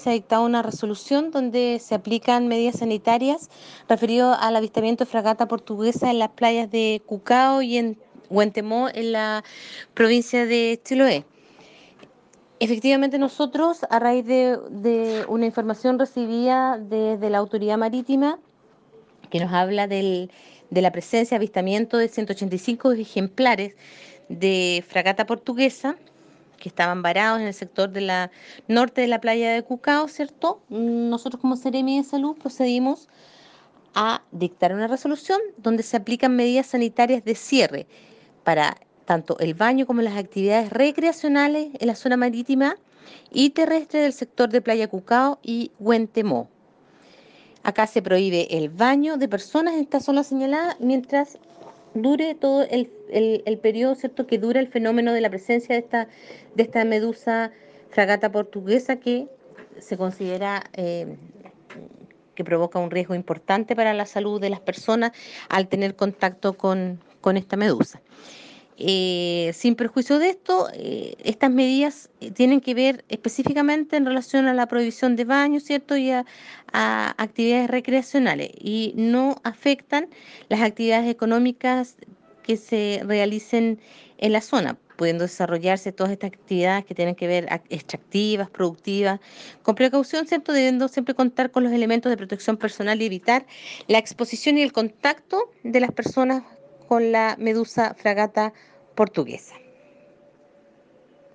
Se ha dictado una resolución donde se aplican medidas sanitarias referido al avistamiento de fragata portuguesa en las playas de Cucao y en Huentemó, en la provincia de Chiloé. Efectivamente nosotros, a raíz de, de una información recibida desde la autoridad marítima, que nos habla del, de la presencia, avistamiento de 185 ejemplares de fragata portuguesa, que estaban varados en el sector de la norte de la playa de Cucao, ¿cierto? Nosotros como Seremi de Salud procedimos a dictar una resolución donde se aplican medidas sanitarias de cierre para tanto el baño como las actividades recreacionales en la zona marítima y terrestre del sector de Playa Cucao y Huentemó. Acá se prohíbe el baño de personas en esta zona señalada mientras dure todo el, el, el, periodo cierto que dura el fenómeno de la presencia de esta, de esta medusa fragata portuguesa que se considera eh, que provoca un riesgo importante para la salud de las personas al tener contacto con, con esta medusa. Eh, sin perjuicio de esto, eh, estas medidas eh, tienen que ver específicamente en relación a la prohibición de baños, ¿cierto? Y a, a, actividades recreacionales y no afectan las actividades económicas que se realicen en la zona, pudiendo desarrollarse todas estas actividades que tienen que ver extractivas, productivas, con precaución, ¿cierto? Debiendo siempre contar con los elementos de protección personal y evitar la exposición y el contacto de las personas con la medusa fragata portuguesa.